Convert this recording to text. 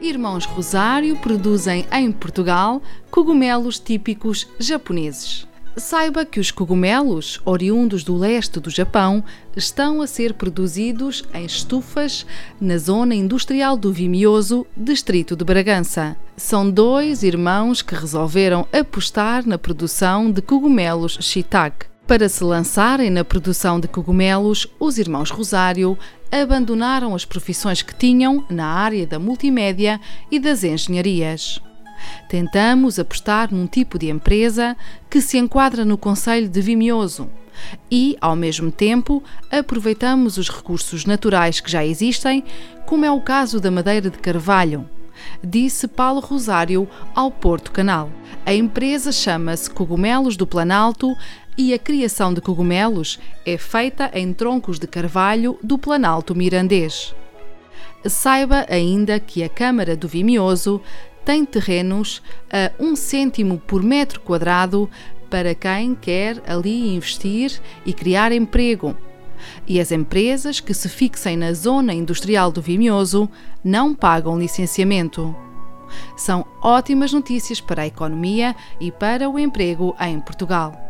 Irmãos Rosário produzem em Portugal cogumelos típicos japoneses. Saiba que os cogumelos, oriundos do leste do Japão, estão a ser produzidos em estufas na zona industrial do Vimioso, distrito de Bragança. São dois irmãos que resolveram apostar na produção de cogumelos shiitake. Para se lançarem na produção de cogumelos, os irmãos Rosário abandonaram as profissões que tinham na área da multimédia e das engenharias. Tentamos apostar num tipo de empresa que se enquadra no Conselho de Vimioso e, ao mesmo tempo, aproveitamos os recursos naturais que já existem, como é o caso da madeira de carvalho, disse Paulo Rosário ao Porto Canal. A empresa chama-se Cogumelos do Planalto e a criação de cogumelos é feita em troncos de carvalho do Planalto Mirandês. Saiba ainda que a Câmara do Vimioso tem terrenos a um cêntimo por metro quadrado para quem quer ali investir e criar emprego. E as empresas que se fixem na zona industrial do Vimioso não pagam licenciamento. São ótimas notícias para a economia e para o emprego em Portugal.